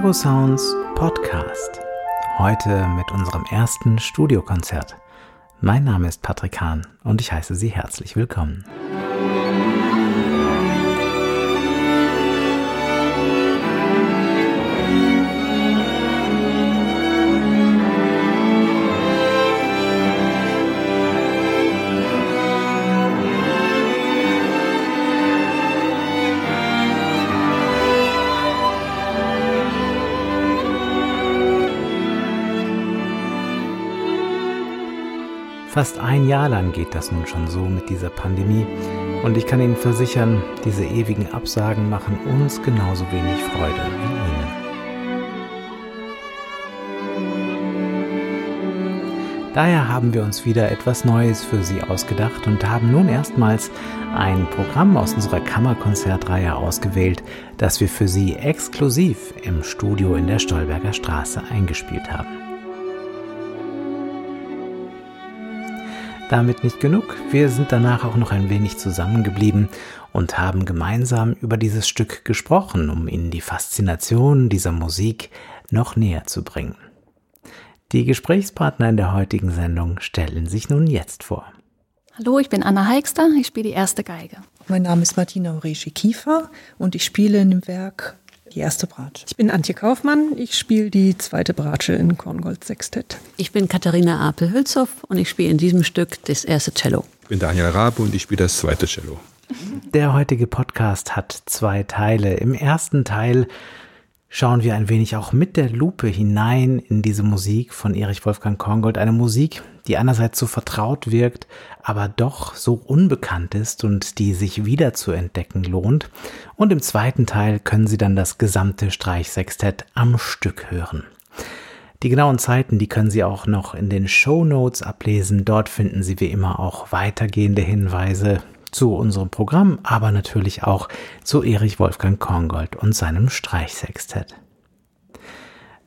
Gero Sounds Podcast. Heute mit unserem ersten Studiokonzert. Mein Name ist Patrick Hahn und ich heiße Sie herzlich willkommen. Fast ein Jahr lang geht das nun schon so mit dieser Pandemie und ich kann Ihnen versichern, diese ewigen Absagen machen uns genauso wenig Freude wie Ihnen. Daher haben wir uns wieder etwas Neues für Sie ausgedacht und haben nun erstmals ein Programm aus unserer Kammerkonzertreihe ausgewählt, das wir für Sie exklusiv im Studio in der Stolberger Straße eingespielt haben. Damit nicht genug, wir sind danach auch noch ein wenig zusammengeblieben und haben gemeinsam über dieses Stück gesprochen, um Ihnen die Faszination dieser Musik noch näher zu bringen. Die Gesprächspartner in der heutigen Sendung stellen sich nun jetzt vor. Hallo, ich bin Anna Heikster, ich spiele die erste Geige. Mein Name ist Martina Horeshi Kiefer und ich spiele in dem Werk die erste Bratsche. Ich bin Antje Kaufmann, ich spiele die zweite Bratsche in Korngold Sextett. Ich bin Katharina Apel-Hülshoff und ich spiele in diesem Stück das erste Cello. Ich bin Daniel Rabe und ich spiele das zweite Cello. Der heutige Podcast hat zwei Teile. Im ersten Teil schauen wir ein wenig auch mit der Lupe hinein in diese Musik von Erich Wolfgang Korngold. Eine Musik, die einerseits so vertraut wirkt, aber doch so unbekannt ist und die sich wieder zu entdecken lohnt. Und im zweiten Teil können Sie dann das gesamte Streichsextett am Stück hören. Die genauen Zeiten, die können Sie auch noch in den Show Notes ablesen. Dort finden Sie wie immer auch weitergehende Hinweise zu unserem Programm, aber natürlich auch zu Erich Wolfgang Korngold und seinem Streichsextett.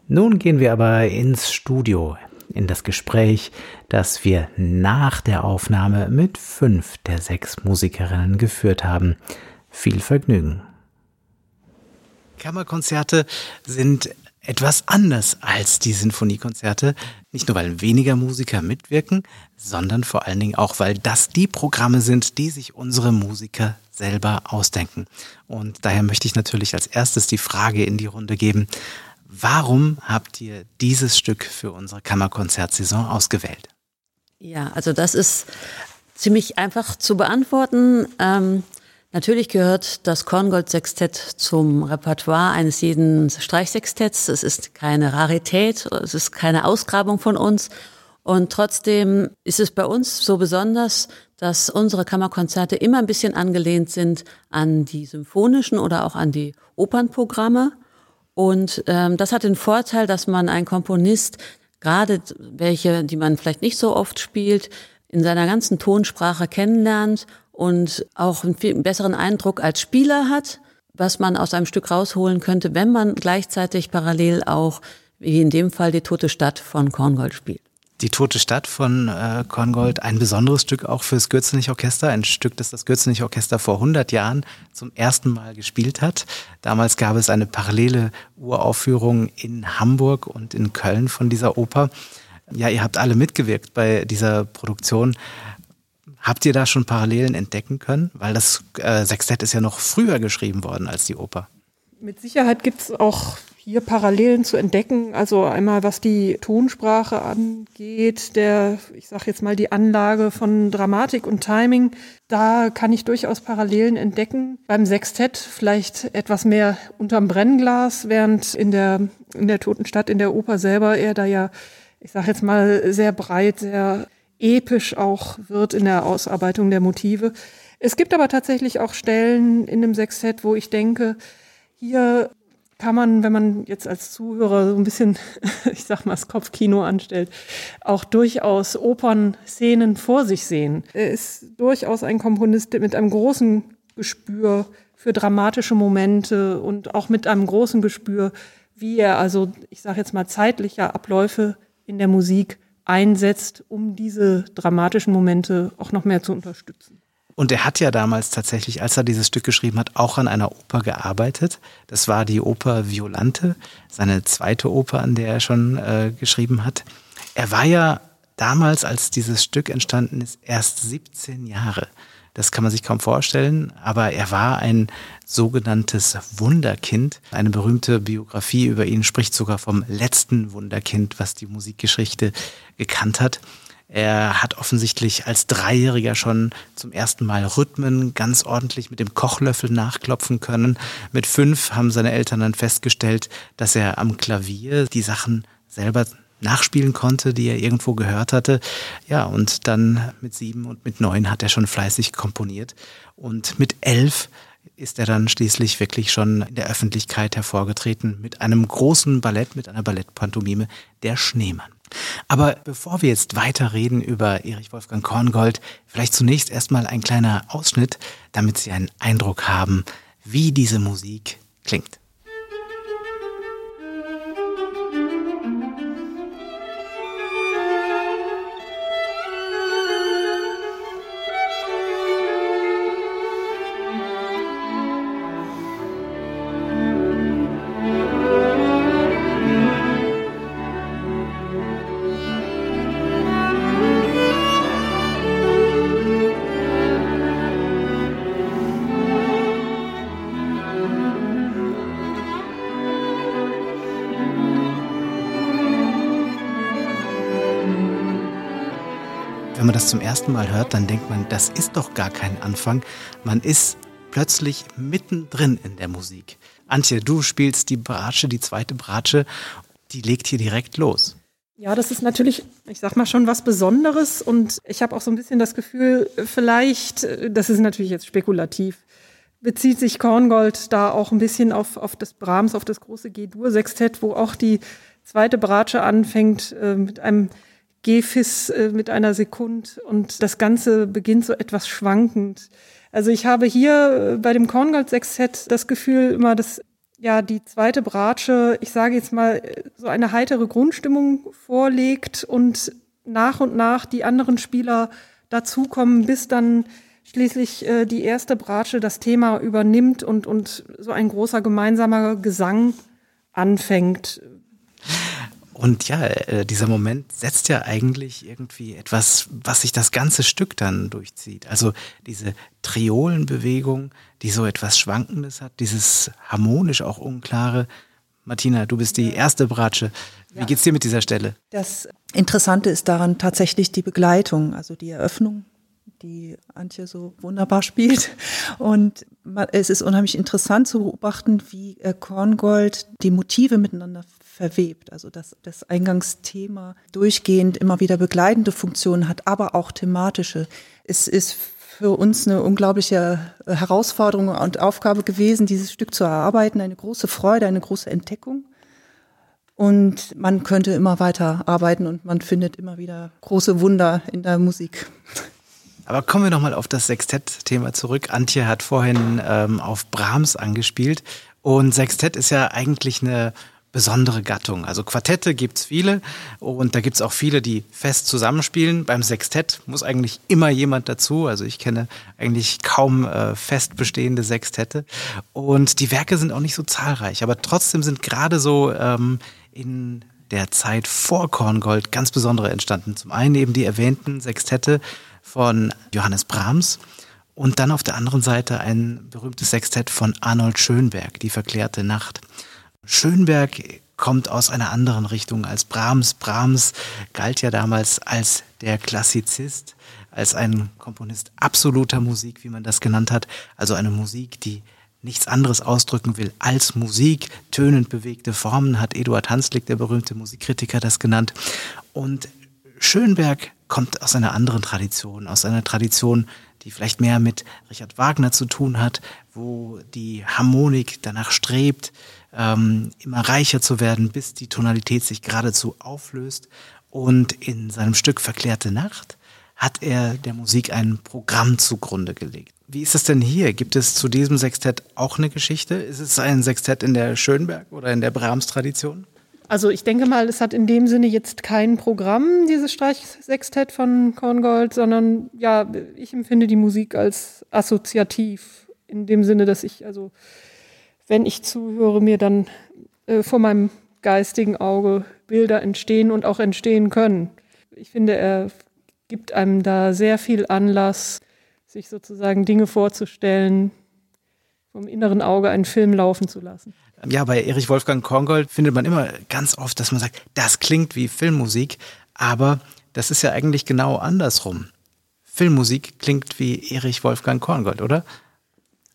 Nun gehen wir aber ins Studio, in das Gespräch, das wir nach der Aufnahme mit fünf der sechs Musikerinnen geführt haben. Viel Vergnügen. Kammerkonzerte sind etwas anders als die Sinfoniekonzerte. Nicht nur, weil weniger Musiker mitwirken, sondern vor allen Dingen auch, weil das die Programme sind, die sich unsere Musiker selber ausdenken. Und daher möchte ich natürlich als erstes die Frage in die Runde geben, warum habt ihr dieses Stück für unsere Kammerkonzertsaison ausgewählt? Ja, also das ist ziemlich einfach zu beantworten. Ähm Natürlich gehört das Korngold-Sextett zum Repertoire eines jeden Streichsextetts. Es ist keine Rarität, es ist keine Ausgrabung von uns. Und trotzdem ist es bei uns so besonders, dass unsere Kammerkonzerte immer ein bisschen angelehnt sind an die symphonischen oder auch an die Opernprogramme. Und ähm, das hat den Vorteil, dass man einen Komponist, gerade welche, die man vielleicht nicht so oft spielt, in seiner ganzen Tonsprache kennenlernt und auch einen viel besseren Eindruck als Spieler hat, was man aus einem Stück rausholen könnte, wenn man gleichzeitig parallel auch, wie in dem Fall, die Tote Stadt von Korngold spielt. Die Tote Stadt von äh, Korngold, ein besonderes Stück auch fürs Gürzenich-Orchester, ein Stück, das das Gürzenich-Orchester vor 100 Jahren zum ersten Mal gespielt hat. Damals gab es eine parallele Uraufführung in Hamburg und in Köln von dieser Oper. Ja, ihr habt alle mitgewirkt bei dieser Produktion. Habt ihr da schon Parallelen entdecken können? Weil das äh, Sextett ist ja noch früher geschrieben worden als die Oper. Mit Sicherheit gibt es auch hier Parallelen zu entdecken. Also einmal was die Tonsprache angeht, der, ich sage jetzt mal, die Anlage von Dramatik und Timing. Da kann ich durchaus Parallelen entdecken. Beim Sextett vielleicht etwas mehr unterm Brennglas, während in der, in der Toten in der Oper selber er da ja, ich sage jetzt mal, sehr breit, sehr episch auch wird in der Ausarbeitung der Motive. Es gibt aber tatsächlich auch Stellen in dem Sextett, wo ich denke, hier kann man, wenn man jetzt als Zuhörer so ein bisschen, ich sag mal, das Kopfkino anstellt, auch durchaus Opernszenen vor sich sehen. Er ist durchaus ein Komponist mit einem großen Gespür für dramatische Momente und auch mit einem großen Gespür, wie er also, ich sage jetzt mal, zeitliche Abläufe in der Musik einsetzt, um diese dramatischen Momente auch noch mehr zu unterstützen. Und er hat ja damals tatsächlich, als er dieses Stück geschrieben hat, auch an einer Oper gearbeitet. Das war die Oper Violante, seine zweite Oper, an der er schon äh, geschrieben hat. Er war ja damals, als dieses Stück entstanden ist, erst 17 Jahre. Das kann man sich kaum vorstellen, aber er war ein sogenanntes Wunderkind. Eine berühmte Biografie über ihn spricht sogar vom letzten Wunderkind, was die Musikgeschichte gekannt hat. Er hat offensichtlich als Dreijähriger schon zum ersten Mal Rhythmen ganz ordentlich mit dem Kochlöffel nachklopfen können. Mit fünf haben seine Eltern dann festgestellt, dass er am Klavier die Sachen selber nachspielen konnte, die er irgendwo gehört hatte. Ja, und dann mit sieben und mit neun hat er schon fleißig komponiert. Und mit elf ist er dann schließlich wirklich schon in der Öffentlichkeit hervorgetreten mit einem großen Ballett, mit einer Ballettpantomime, der Schneemann. Aber bevor wir jetzt weiterreden über Erich Wolfgang Korngold, vielleicht zunächst erstmal ein kleiner Ausschnitt, damit Sie einen Eindruck haben, wie diese Musik klingt. Zum ersten Mal hört, dann denkt man, das ist doch gar kein Anfang. Man ist plötzlich mittendrin in der Musik. Antje, du spielst die Bratsche, die zweite Bratsche, die legt hier direkt los. Ja, das ist natürlich, ich sag mal schon was Besonderes und ich habe auch so ein bisschen das Gefühl, vielleicht, das ist natürlich jetzt spekulativ, bezieht sich Korngold da auch ein bisschen auf, auf das Brahms, auf das große G-Dur-Sextett, wo auch die zweite Bratsche anfängt äh, mit einem Gefis äh, mit einer Sekund und das Ganze beginnt so etwas schwankend. Also ich habe hier äh, bei dem Korngold-Sextett das Gefühl immer, dass ja die zweite Bratsche, ich sage jetzt mal, äh, so eine heitere Grundstimmung vorlegt und nach und nach die anderen Spieler dazukommen, bis dann schließlich äh, die erste Bratsche das Thema übernimmt und, und so ein großer gemeinsamer Gesang anfängt. Und ja, äh, dieser Moment setzt ja eigentlich irgendwie etwas, was sich das ganze Stück dann durchzieht. Also diese Triolenbewegung, die so etwas Schwankendes hat, dieses harmonisch auch unklare. Martina, du bist die erste Bratsche. Wie geht's dir mit dieser Stelle? Das Interessante ist daran tatsächlich die Begleitung, also die Eröffnung die Antje so wunderbar spielt. Und es ist unheimlich interessant zu beobachten, wie äh, Korngold die Motive miteinander verwebt. Also dass das Eingangsthema durchgehend immer wieder begleitende Funktionen hat, aber auch thematische. Es ist für uns eine unglaubliche äh, Herausforderung und Aufgabe gewesen, dieses Stück zu erarbeiten. Eine große Freude, eine große Entdeckung. Und man könnte immer weiter arbeiten und man findet immer wieder große Wunder in der Musik. Aber kommen wir nochmal auf das Sextett-Thema zurück. Antje hat vorhin ähm, auf Brahms angespielt. Und Sextett ist ja eigentlich eine besondere Gattung. Also Quartette gibt's viele und da gibt's auch viele, die fest zusammenspielen. Beim Sextett muss eigentlich immer jemand dazu. Also ich kenne eigentlich kaum äh, fest bestehende Sextette. Und die Werke sind auch nicht so zahlreich, aber trotzdem sind gerade so ähm, in der Zeit vor Korngold ganz besondere entstanden. Zum einen eben die erwähnten Sextette von Johannes Brahms und dann auf der anderen Seite ein berühmtes Sextett von Arnold Schönberg, Die verklärte Nacht. Schönberg kommt aus einer anderen Richtung als Brahms. Brahms galt ja damals als der Klassizist, als ein Komponist absoluter Musik, wie man das genannt hat. Also eine Musik, die nichts anderes ausdrücken will als Musik. Tönend bewegte Formen hat Eduard Hanslick, der berühmte Musikkritiker, das genannt. Und Schönberg kommt aus einer anderen Tradition, aus einer Tradition, die vielleicht mehr mit Richard Wagner zu tun hat, wo die Harmonik danach strebt, ähm, immer reicher zu werden, bis die Tonalität sich geradezu auflöst. Und in seinem Stück Verklärte Nacht hat er der Musik ein Programm zugrunde gelegt. Wie ist es denn hier? Gibt es zu diesem Sextett auch eine Geschichte? Ist es ein Sextett in der Schönberg oder in der Brahms-Tradition? Also ich denke mal, es hat in dem Sinne jetzt kein Programm, dieses Streichsextett von Korngold, sondern ja, ich empfinde die Musik als assoziativ. In dem Sinne, dass ich, also wenn ich zuhöre, mir dann äh, vor meinem geistigen Auge Bilder entstehen und auch entstehen können. Ich finde, er gibt einem da sehr viel Anlass, sich sozusagen Dinge vorzustellen, vom inneren Auge einen Film laufen zu lassen. Ja, bei Erich Wolfgang Korngold findet man immer ganz oft, dass man sagt, das klingt wie Filmmusik, aber das ist ja eigentlich genau andersrum. Filmmusik klingt wie Erich Wolfgang Korngold, oder?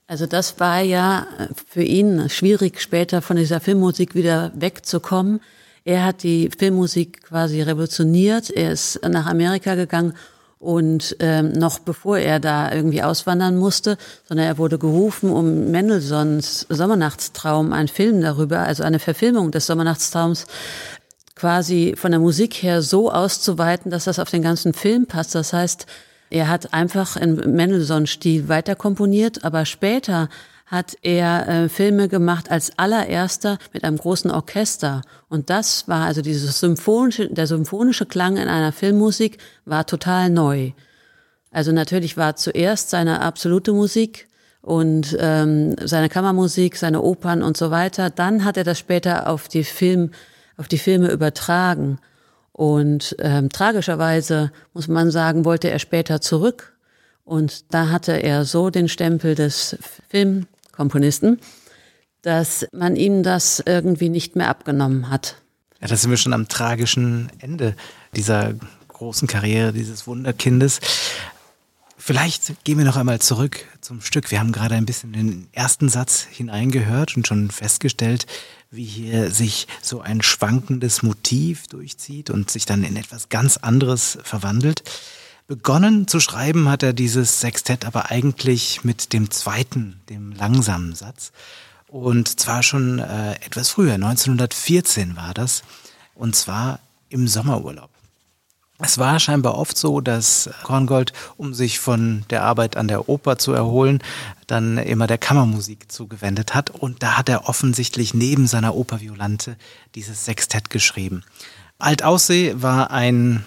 Also das war ja für ihn schwierig, später von dieser Filmmusik wieder wegzukommen. Er hat die Filmmusik quasi revolutioniert. Er ist nach Amerika gegangen und ähm, noch bevor er da irgendwie auswandern musste, sondern er wurde gerufen, um Mendelssohns Sommernachtstraum, ein Film darüber, also eine Verfilmung des Sommernachtstraums, quasi von der Musik her so auszuweiten, dass das auf den ganzen Film passt. Das heißt, er hat einfach im Mendelssohn-Stil weiterkomponiert, aber später hat er äh, Filme gemacht als allererster mit einem großen Orchester. Und das war also dieses symphonische, der symphonische Klang in einer Filmmusik war total neu. Also natürlich war zuerst seine absolute Musik und ähm, seine Kammermusik, seine Opern und so weiter. Dann hat er das später auf die Film, auf die Filme übertragen. Und ähm, tragischerweise muss man sagen, wollte er später zurück. Und da hatte er so den Stempel des Film, Komponisten, dass man ihm das irgendwie nicht mehr abgenommen hat. Ja, da sind wir schon am tragischen Ende dieser großen Karriere dieses Wunderkindes. Vielleicht gehen wir noch einmal zurück zum Stück. Wir haben gerade ein bisschen den ersten Satz hineingehört und schon festgestellt, wie hier sich so ein schwankendes Motiv durchzieht und sich dann in etwas ganz anderes verwandelt. Begonnen zu schreiben hat er dieses Sextett aber eigentlich mit dem zweiten, dem langsamen Satz. Und zwar schon äh, etwas früher, 1914 war das. Und zwar im Sommerurlaub. Es war scheinbar oft so, dass Korngold, um sich von der Arbeit an der Oper zu erholen, dann immer der Kammermusik zugewendet hat. Und da hat er offensichtlich neben seiner Oper Violante dieses Sextett geschrieben. Altaussee war ein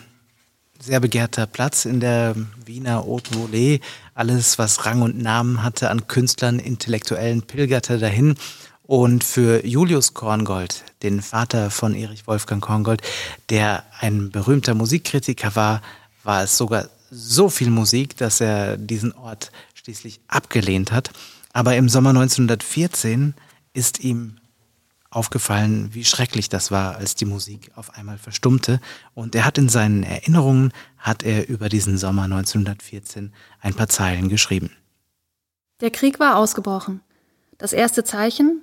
sehr begehrter Platz in der Wiener Haute Volée. Alles, was Rang und Namen hatte an Künstlern, Intellektuellen, pilgerte dahin. Und für Julius Korngold, den Vater von Erich Wolfgang Korngold, der ein berühmter Musikkritiker war, war es sogar so viel Musik, dass er diesen Ort schließlich abgelehnt hat. Aber im Sommer 1914 ist ihm aufgefallen, wie schrecklich das war, als die Musik auf einmal verstummte. Und er hat in seinen Erinnerungen, hat er über diesen Sommer 1914 ein paar Zeilen geschrieben. Der Krieg war ausgebrochen. Das erste Zeichen?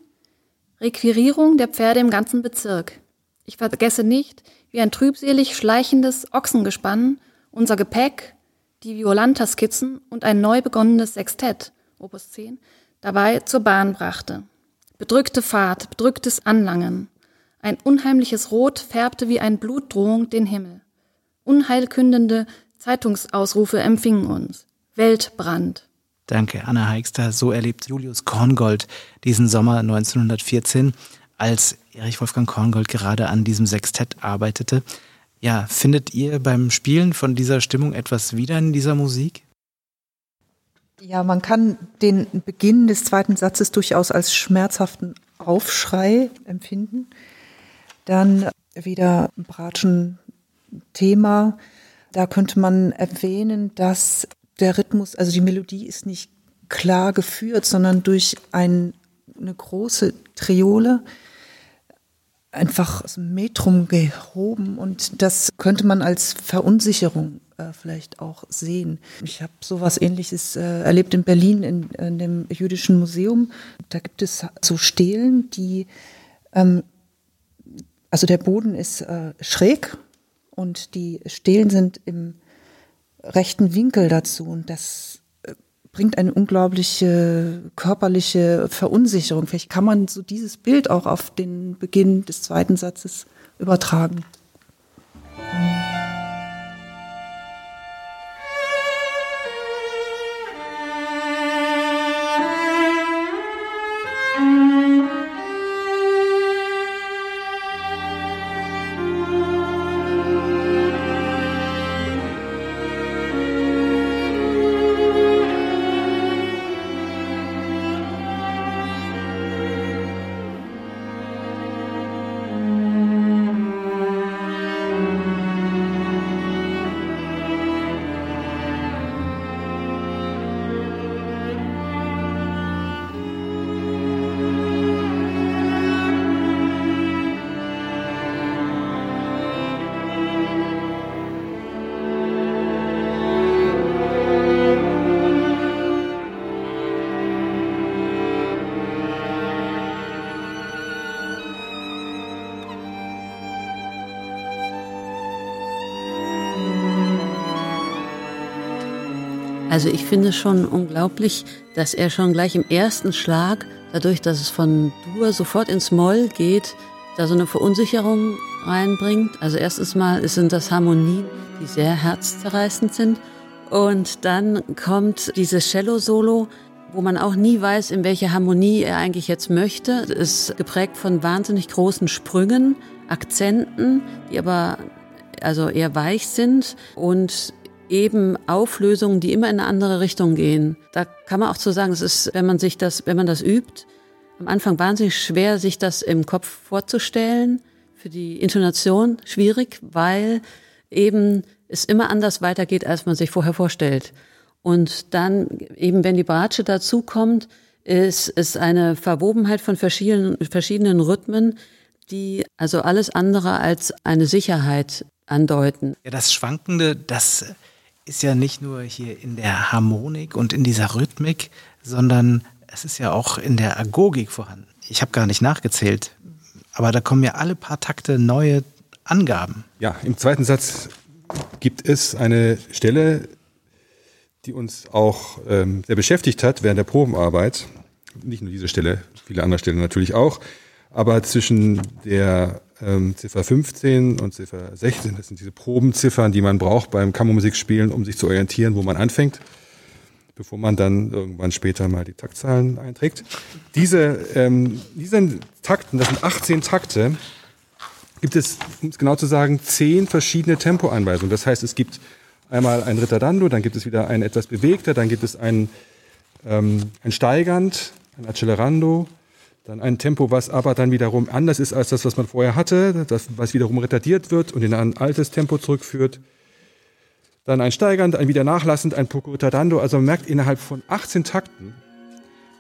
Requirierung der Pferde im ganzen Bezirk. Ich vergesse nicht, wie ein trübselig schleichendes Ochsengespann unser Gepäck, die Violanta-Skizzen und ein neu begonnenes Sextett, Opus 10, dabei zur Bahn brachte. Bedrückte Fahrt, bedrücktes Anlangen. Ein unheimliches Rot färbte wie ein Blutdrohung den Himmel. Unheilkündende Zeitungsausrufe empfingen uns. Weltbrand. Danke, Anna Heikster. So erlebt Julius Korngold diesen Sommer 1914, als Erich Wolfgang Korngold gerade an diesem Sextett arbeitete. Ja, findet ihr beim Spielen von dieser Stimmung etwas wieder in dieser Musik? Ja, man kann den Beginn des zweiten Satzes durchaus als schmerzhaften Aufschrei empfinden. Dann wieder Bratschen Thema. Da könnte man erwähnen, dass der Rhythmus, also die Melodie ist nicht klar geführt, sondern durch ein, eine große Triole einfach aus dem Metrum gehoben und das könnte man als Verunsicherung äh, vielleicht auch sehen. Ich habe sowas ähnliches äh, erlebt in Berlin in, in, dem jüdischen Museum. Da gibt es so Stelen, die, ähm, also der Boden ist äh, schräg und die Stelen sind im rechten Winkel dazu und das äh, bringt eine unglaubliche körperliche Verunsicherung. Vielleicht kann man so dieses Bild auch auf den Beginn des zweiten Satzes übertragen. Also ich finde schon unglaublich, dass er schon gleich im ersten Schlag, dadurch, dass es von Dur sofort ins Moll geht, da so eine Verunsicherung reinbringt. Also erstens mal sind das Harmonien, die sehr herzzerreißend sind. Und dann kommt dieses Cello-Solo, wo man auch nie weiß, in welche Harmonie er eigentlich jetzt möchte. Es ist geprägt von wahnsinnig großen Sprüngen, Akzenten, die aber also eher weich sind und eben Auflösungen, die immer in eine andere Richtung gehen. Da kann man auch zu sagen, es ist, wenn man sich das, wenn man das übt, am Anfang wahnsinnig schwer, sich das im Kopf vorzustellen. Für die Intonation schwierig, weil eben es immer anders weitergeht, als man sich vorher vorstellt. Und dann eben, wenn die Bratsche dazukommt, ist es eine Verwobenheit von verschiedenen, verschiedenen Rhythmen, die also alles andere als eine Sicherheit andeuten. Ja, das Schwankende, das ist ja nicht nur hier in der Harmonik und in dieser Rhythmik, sondern es ist ja auch in der Agogik vorhanden. Ich habe gar nicht nachgezählt, aber da kommen ja alle paar Takte neue Angaben. Ja, im zweiten Satz gibt es eine Stelle, die uns auch ähm, sehr beschäftigt hat während der Probenarbeit. Nicht nur diese Stelle, viele andere Stellen natürlich auch. Aber zwischen der ähm, Ziffer 15 und Ziffer 16, das sind diese Probenziffern, die man braucht beim Kammermusikspielen, um sich zu orientieren, wo man anfängt bevor man dann irgendwann später mal die Taktzahlen einträgt. Diese, ähm, diesen Takten, das sind 18 Takte, gibt es, um es genau zu sagen, zehn verschiedene Tempoanweisungen. Das heißt, es gibt einmal ein Ritardando, dann gibt es wieder ein etwas bewegter, dann gibt es ein, ähm, ein steigernd, ein accelerando, dann ein Tempo, was aber dann wiederum anders ist als das, was man vorher hatte, das, was wiederum retardiert wird und in ein altes Tempo zurückführt dann ein steigernd, ein wieder nachlassend, ein poco retardando. Also man merkt innerhalb von 18 Takten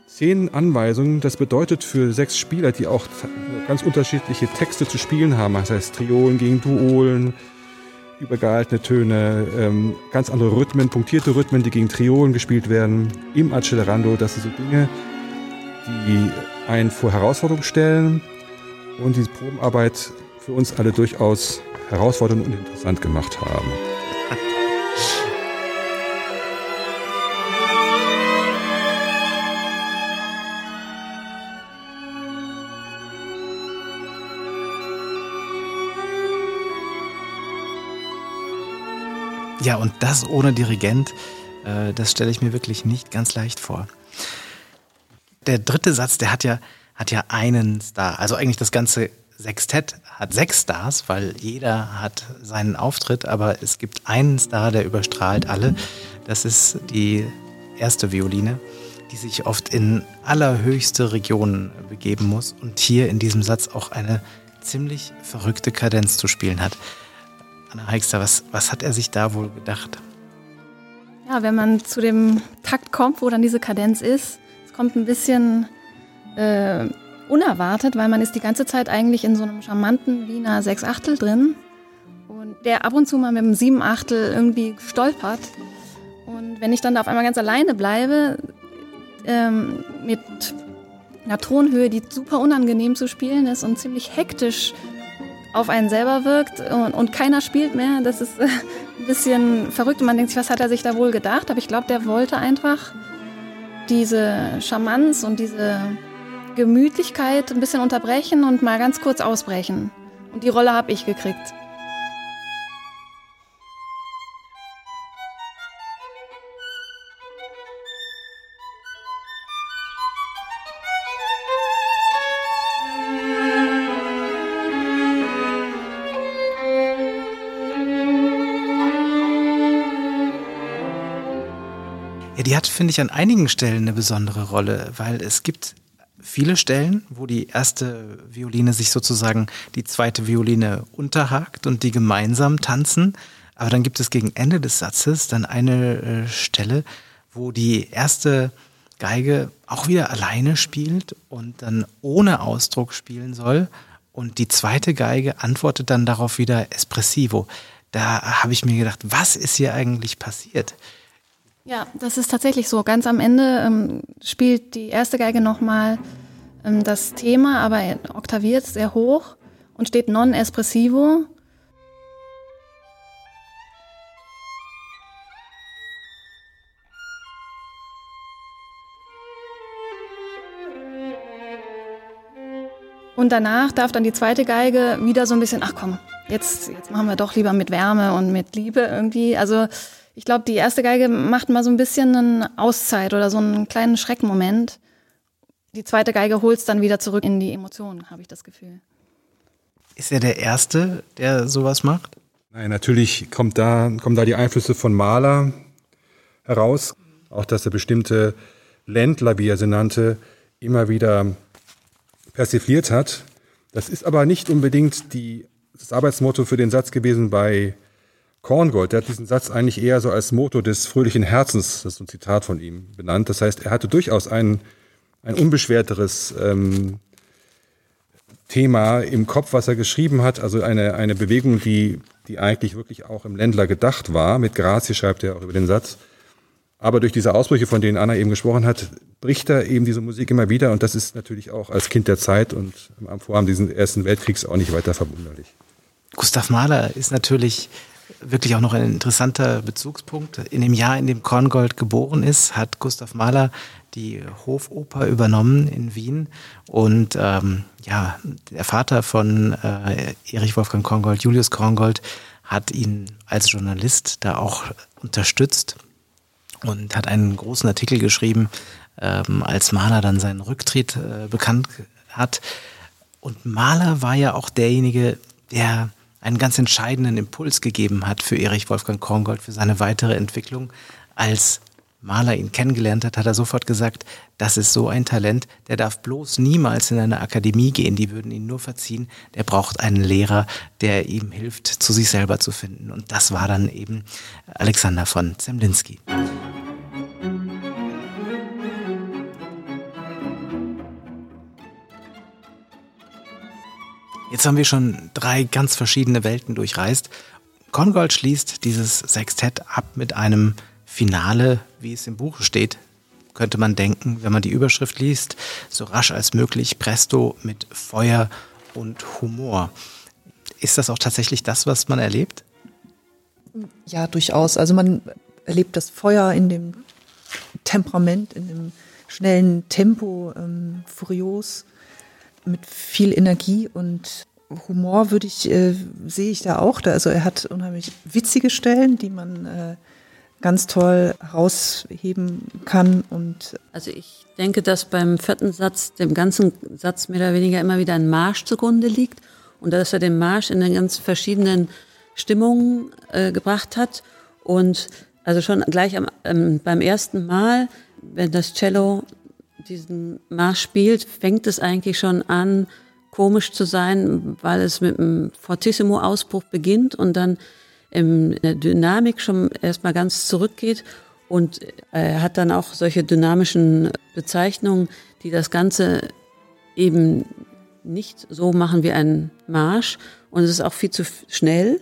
zehn Anweisungen. Das bedeutet für sechs Spieler, die auch ganz unterschiedliche Texte zu spielen haben, das heißt Triolen gegen Duolen, übergehaltene Töne, ähm, ganz andere Rhythmen, punktierte Rhythmen, die gegen Triolen gespielt werden, im Accelerando. Das sind so Dinge, die einen vor Herausforderungen stellen und diese Probenarbeit für uns alle durchaus herausfordernd und interessant gemacht haben. Ja, und das ohne Dirigent, äh, das stelle ich mir wirklich nicht ganz leicht vor. Der dritte Satz, der hat ja, hat ja einen Star. Also eigentlich das ganze Sextett hat sechs Stars, weil jeder hat seinen Auftritt, aber es gibt einen Star, der überstrahlt alle. Das ist die erste Violine, die sich oft in allerhöchste Regionen begeben muss und hier in diesem Satz auch eine ziemlich verrückte Kadenz zu spielen hat. Anna Heikster, was, was hat er sich da wohl gedacht? Ja, wenn man zu dem Takt kommt, wo dann diese Kadenz ist, kommt ein bisschen äh, unerwartet, weil man ist die ganze Zeit eigentlich in so einem charmanten Wiener Sechsachtel drin und der ab und zu mal mit dem Siebenachtel irgendwie stolpert. Und wenn ich dann da auf einmal ganz alleine bleibe, ähm, mit einer Tonhöhe, die super unangenehm zu spielen ist und ziemlich hektisch auf einen selber wirkt und, und keiner spielt mehr. Das ist äh, ein bisschen verrückt und man denkt sich, was hat er sich da wohl gedacht? Aber ich glaube, der wollte einfach diese Charmanz und diese Gemütlichkeit ein bisschen unterbrechen und mal ganz kurz ausbrechen. Und die Rolle habe ich gekriegt. Finde ich, an einigen Stellen eine besondere Rolle, weil es gibt viele Stellen, wo die erste Violine sich sozusagen die zweite Violine unterhakt und die gemeinsam tanzen. Aber dann gibt es gegen Ende des Satzes dann eine äh, Stelle, wo die erste Geige auch wieder alleine spielt und dann ohne Ausdruck spielen soll. Und die zweite Geige antwortet dann darauf wieder espressivo. Da habe ich mir gedacht, was ist hier eigentlich passiert? Ja, das ist tatsächlich so. Ganz am Ende ähm, spielt die erste Geige nochmal ähm, das Thema, aber oktaviert sehr hoch und steht non espressivo. Und danach darf dann die zweite Geige wieder so ein bisschen, ach komm, jetzt, jetzt machen wir doch lieber mit Wärme und mit Liebe irgendwie. Also ich glaube, die erste Geige macht mal so ein bisschen eine Auszeit oder so einen kleinen Schreckmoment. Die zweite Geige holt es dann wieder zurück in die Emotionen, habe ich das Gefühl. Ist er der Erste, der sowas macht? Nein, natürlich kommt da, kommen da die Einflüsse von Mahler heraus. Auch, dass er bestimmte Ländler, wie er sie nannte, immer wieder persifliert hat. Das ist aber nicht unbedingt die, das Arbeitsmotto für den Satz gewesen bei Korngold. Der hat diesen Satz eigentlich eher so als Motto des fröhlichen Herzens, das ist ein Zitat von ihm, benannt. Das heißt, er hatte durchaus ein, ein unbeschwerteres ähm, Thema im Kopf, was er geschrieben hat. Also eine, eine Bewegung, die, die eigentlich wirklich auch im Ländler gedacht war. Mit Grazie schreibt er auch über den Satz. Aber durch diese Ausbrüche, von denen Anna eben gesprochen hat, bricht er eben diese Musik immer wieder. Und das ist natürlich auch als Kind der Zeit und am Vorhaben dieses Ersten Weltkriegs auch nicht weiter verwunderlich. Gustav Mahler ist natürlich wirklich auch noch ein interessanter Bezugspunkt. In dem Jahr, in dem Korngold geboren ist, hat Gustav Mahler die Hofoper übernommen in Wien. Und ähm, ja, der Vater von äh, Erich Wolfgang Korngold, Julius Korngold, hat ihn als Journalist da auch unterstützt und hat einen großen Artikel geschrieben, ähm, als Mahler dann seinen Rücktritt äh, bekannt hat. Und Mahler war ja auch derjenige, der einen ganz entscheidenden Impuls gegeben hat für Erich Wolfgang Korngold, für seine weitere Entwicklung. Als Mahler ihn kennengelernt hat, hat er sofort gesagt, das ist so ein Talent, der darf bloß niemals in eine Akademie gehen, die würden ihn nur verziehen, der braucht einen Lehrer, der ihm hilft, zu sich selber zu finden. Und das war dann eben Alexander von Zemlinski. Jetzt haben wir schon drei ganz verschiedene Welten durchreist. Kongold schließt dieses Sextett ab mit einem Finale, wie es im Buch steht, könnte man denken, wenn man die Überschrift liest, so rasch als möglich, presto mit Feuer und Humor. Ist das auch tatsächlich das, was man erlebt? Ja, durchaus. Also man erlebt das Feuer in dem Temperament, in dem schnellen Tempo, ähm, furios mit viel Energie und Humor würde ich, äh, sehe ich da auch. Da, also er hat unheimlich witzige Stellen, die man äh, ganz toll herausheben kann. Und also ich denke, dass beim vierten Satz, dem ganzen Satz mehr oder weniger immer wieder ein Marsch zugrunde liegt und dass er den Marsch in den ganz verschiedenen Stimmungen äh, gebracht hat. Und also schon gleich am, ähm, beim ersten Mal, wenn das Cello diesen Marsch spielt, fängt es eigentlich schon an, komisch zu sein, weil es mit einem Fortissimo-Ausbruch beginnt und dann in der Dynamik schon erstmal ganz zurückgeht. Und er hat dann auch solche dynamischen Bezeichnungen, die das Ganze eben nicht so machen wie ein Marsch. Und es ist auch viel zu schnell.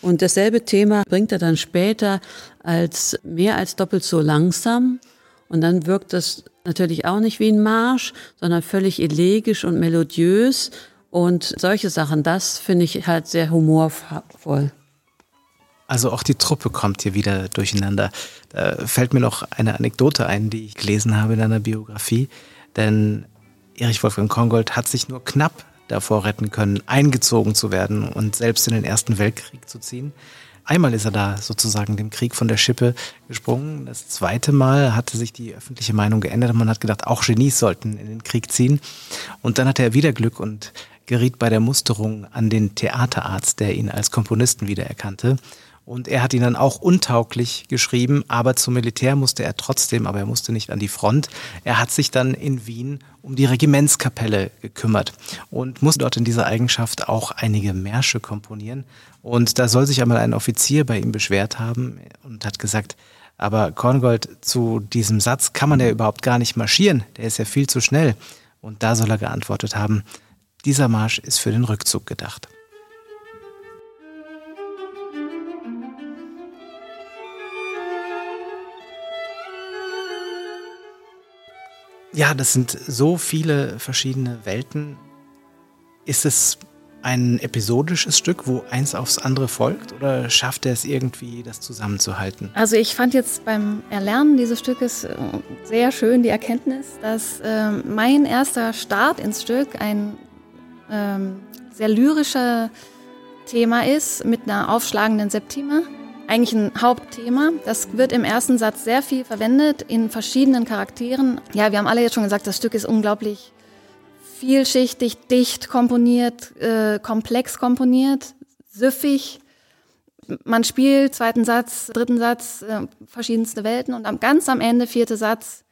Und dasselbe Thema bringt er dann später als mehr als doppelt so langsam. Und dann wirkt das natürlich auch nicht wie ein Marsch, sondern völlig elegisch und melodiös. Und solche Sachen, das finde ich halt sehr humorvoll. Also auch die Truppe kommt hier wieder durcheinander. Da fällt mir noch eine Anekdote ein, die ich gelesen habe in einer Biografie. Denn Erich Wolfgang Kongold hat sich nur knapp davor retten können, eingezogen zu werden und selbst in den Ersten Weltkrieg zu ziehen. Einmal ist er da sozusagen dem Krieg von der Schippe gesprungen. Das zweite Mal hatte sich die öffentliche Meinung geändert. Man hat gedacht, auch Genies sollten in den Krieg ziehen. Und dann hatte er wieder Glück und geriet bei der Musterung an den Theaterarzt, der ihn als Komponisten wiedererkannte. Und er hat ihn dann auch untauglich geschrieben, aber zum Militär musste er trotzdem, aber er musste nicht an die Front. Er hat sich dann in Wien um die Regimentskapelle gekümmert und musste dort in dieser Eigenschaft auch einige Märsche komponieren. Und da soll sich einmal ein Offizier bei ihm beschwert haben und hat gesagt, aber Korngold, zu diesem Satz kann man ja überhaupt gar nicht marschieren, der ist ja viel zu schnell. Und da soll er geantwortet haben, dieser Marsch ist für den Rückzug gedacht. Ja, das sind so viele verschiedene Welten. Ist es ein episodisches Stück, wo eins aufs andere folgt oder schafft er es irgendwie, das zusammenzuhalten? Also ich fand jetzt beim Erlernen dieses Stückes äh, sehr schön die Erkenntnis, dass äh, mein erster Start ins Stück ein ähm, sehr lyrische Thema ist mit einer aufschlagenden Septime. Eigentlich ein Hauptthema. Das wird im ersten Satz sehr viel verwendet in verschiedenen Charakteren. Ja, wir haben alle jetzt schon gesagt, das Stück ist unglaublich vielschichtig, dicht komponiert, äh, komplex komponiert, süffig. Man spielt zweiten Satz, dritten Satz, äh, verschiedenste Welten und am, ganz am Ende, vierte Satz,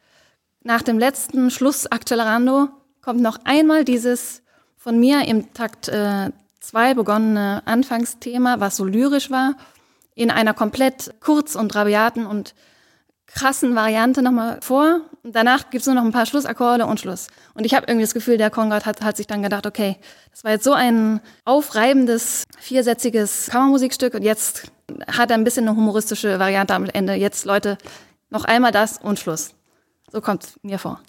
nach dem letzten Schluss Accelerando, kommt noch einmal dieses von mir im Takt äh, zwei begonnene Anfangsthema, was so lyrisch war, in einer komplett kurz und rabiaten und krassen Variante nochmal vor. Und danach gibt's nur noch ein paar Schlussakkorde und Schluss. Und ich habe irgendwie das Gefühl, der Konrad hat, hat sich dann gedacht, okay, das war jetzt so ein aufreibendes, viersätziges Kammermusikstück und jetzt hat er ein bisschen eine humoristische Variante am Ende. Jetzt, Leute, noch einmal das und Schluss. So kommt's mir vor.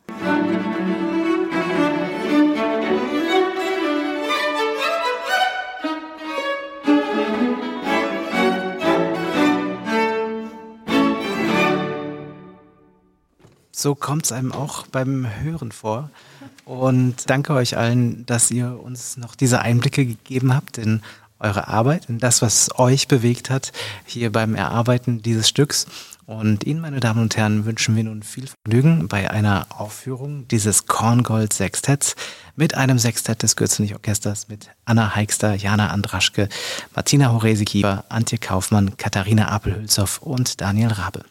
So kommt es einem auch beim Hören vor. Und danke euch allen, dass ihr uns noch diese Einblicke gegeben habt in eure Arbeit, in das, was euch bewegt hat hier beim Erarbeiten dieses Stücks. Und Ihnen, meine Damen und Herren, wünschen wir nun viel Vergnügen bei einer Aufführung dieses Korngold Sextetts mit einem Sextett des Gürzenich Orchesters mit Anna Heikster, Jana Andraschke, Martina Horesiki, Antje Kaufmann, Katharina Apelhülshoff und Daniel Rabe.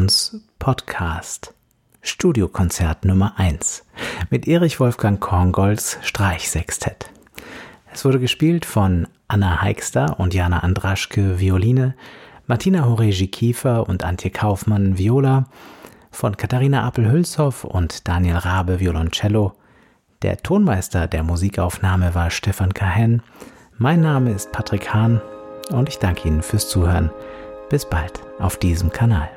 Sounds Podcast. Studiokonzert Nummer 1 mit Erich Wolfgang Korngolds Streichsextett. Es wurde gespielt von Anna Heikster und Jana Andraschke Violine, Martina Horegi Kiefer und Antje Kaufmann Viola, von Katharina Appel-Hülshoff und Daniel Rabe Violoncello. Der Tonmeister der Musikaufnahme war Stefan Kahen. Mein Name ist Patrick Hahn und ich danke Ihnen fürs Zuhören. Bis bald auf diesem Kanal.